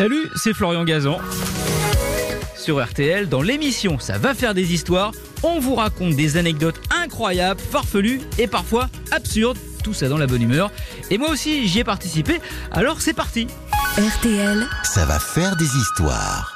Salut, c'est Florian Gazan. Sur RTL, dans l'émission Ça va faire des histoires, on vous raconte des anecdotes incroyables, farfelues et parfois absurdes. Tout ça dans la bonne humeur. Et moi aussi, j'y ai participé. Alors c'est parti. RTL, Ça va faire des histoires.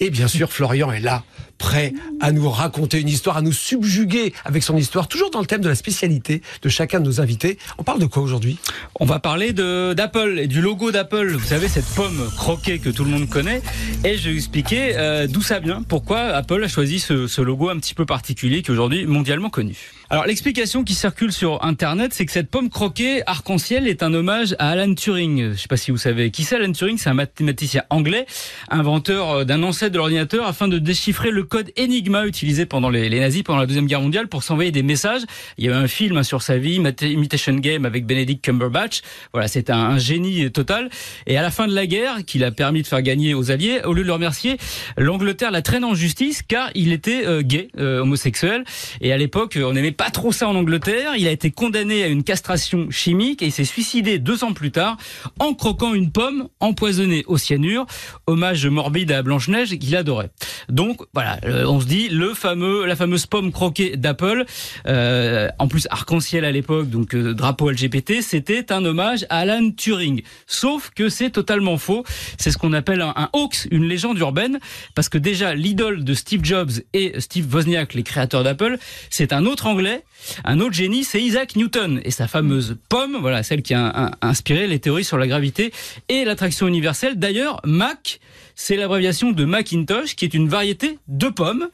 Et bien sûr, Florian est là, prêt à nous raconter une histoire, à nous subjuguer avec son histoire, toujours dans le thème de la spécialité de chacun de nos invités. On parle de quoi aujourd'hui? On va parler d'Apple et du logo d'Apple. Vous savez cette pomme croquée que tout le monde connaît. Et je vais expliquer euh, d'où ça vient, pourquoi Apple a choisi ce, logo un petit peu particulier qui est aujourd'hui mondialement connu. Alors l'explication qui circule sur Internet, c'est que cette pomme croquée arc-en-ciel est un hommage à Alan Turing. Je sais pas si vous savez qui c'est Alan Turing, c'est un mathématicien anglais, inventeur euh, d'un ancêtre de l'ordinateur afin de déchiffrer le code Enigma utilisé pendant les, nazis pendant la deuxième guerre mondiale pour s'envoyer des messages. Il y a un film hein, sur sa vie, Imitation Game avec Benedict Cumberbatch. Voilà, c'est un, un génie total. Et à la fin de la guerre, qu'il a permis de faire gagner aux Alliés, au lieu de le remercier, l'Angleterre la traîne en justice car il était euh, gay, euh, homosexuel. Et à l'époque, on n'aimait pas trop ça en Angleterre. Il a été condamné à une castration chimique et il s'est suicidé deux ans plus tard en croquant une pomme empoisonnée au cyanure. Hommage morbide à Blanche-Neige qu'il adorait. Donc voilà, euh, on se dit le fameux, la fameuse pomme croquée d'Apple, euh, en plus arc-en-ciel à l'époque, donc euh, drapeau LGBT, c'était un hommage à Alan Turing. Sauf que c'est totalement faux. C'est ce qu'on appelle un, hoax, une légende urbaine, parce que déjà l'idole de Steve Jobs et Steve Wozniak, les créateurs d'Apple, c'est un autre Anglais, un autre génie, c'est Isaac Newton et sa fameuse pomme, voilà celle qui a un- inspiré les théories sur la gravité et l'attraction universelle. D'ailleurs, Mac c'est l'abréviation de Macintosh, qui est une variété de pommes.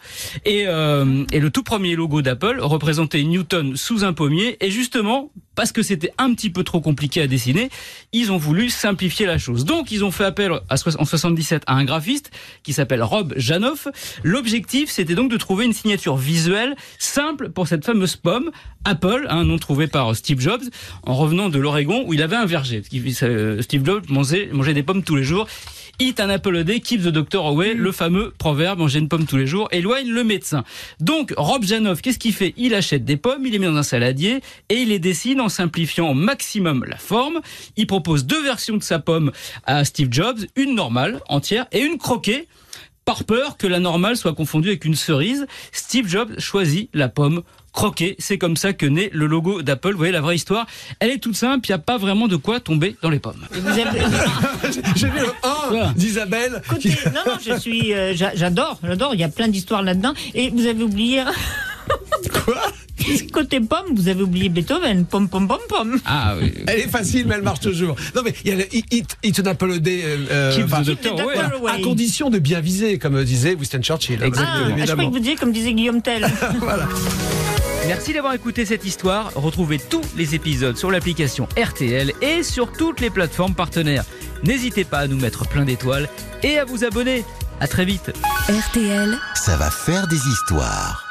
Et, euh, le tout premier logo d'Apple représentait Newton sous un pommier. Et justement, parce que c'était un petit peu trop compliqué à dessiner, ils ont voulu simplifier la chose. Donc, ils ont fait appel à, en 77 à un graphiste qui s'appelle Rob Janoff. L'objectif, c'était donc de trouver une signature visuelle simple pour cette fameuse pomme. Apple, un nom trouvé par Steve Jobs, en revenant de l'Oregon où il avait un verger. Euh, Steve Jobs mangeait des pommes tous les jours. Eat an apple a day, keep the doctor away, le fameux proverbe, manger une pomme tous les jours, éloigne le médecin. Donc, Rob Janoff, qu'est-ce qu'il fait? Il achète des pommes, il les met dans un saladier et il les dessine en simplifiant au maximum la forme. Il propose deux versions de sa pomme à Steve Jobs, une normale, entière, et une croquée. Par peur que la normale soit confondue avec une cerise, Steve Jobs choisit la pomme croquée. C'est comme ça que naît le logo d'Apple. Vous voyez la vraie histoire. Elle est toute simple, il n'y a pas vraiment de quoi tomber dans les pommes. Vous avez- J'ai vu le 1 Voilà. d'Isabelle. Non, non, je suis, euh, j'a- j'adore, j'adore. Il y a plein d'histoires là-dedans. Et vous avez oublié. Quoi Côté pomme, vous avez oublié Beethoven. Pomme, pomme, pomme, pomme. Ah oui. Elle est facile, mais elle marche toujours. Non, mais il y a le It, it an apple a day. euh, Keep the enfin, doctor the away. doctor away. à condition de bien viser, comme disait Winston Churchill. Exactement. Ah, je croyais Évidemment. que vous disiez comme disait Guillaume Tell. Voilà. Merci d'avoir écouté cette histoire. Retrouvez tous les épisodes sur l'application RTL et sur toutes les plateformes partenaires. N'hésitez pas à nous mettre plein d'étoiles et à vous abonner. À très vite. RTL. Ça va faire des histoires.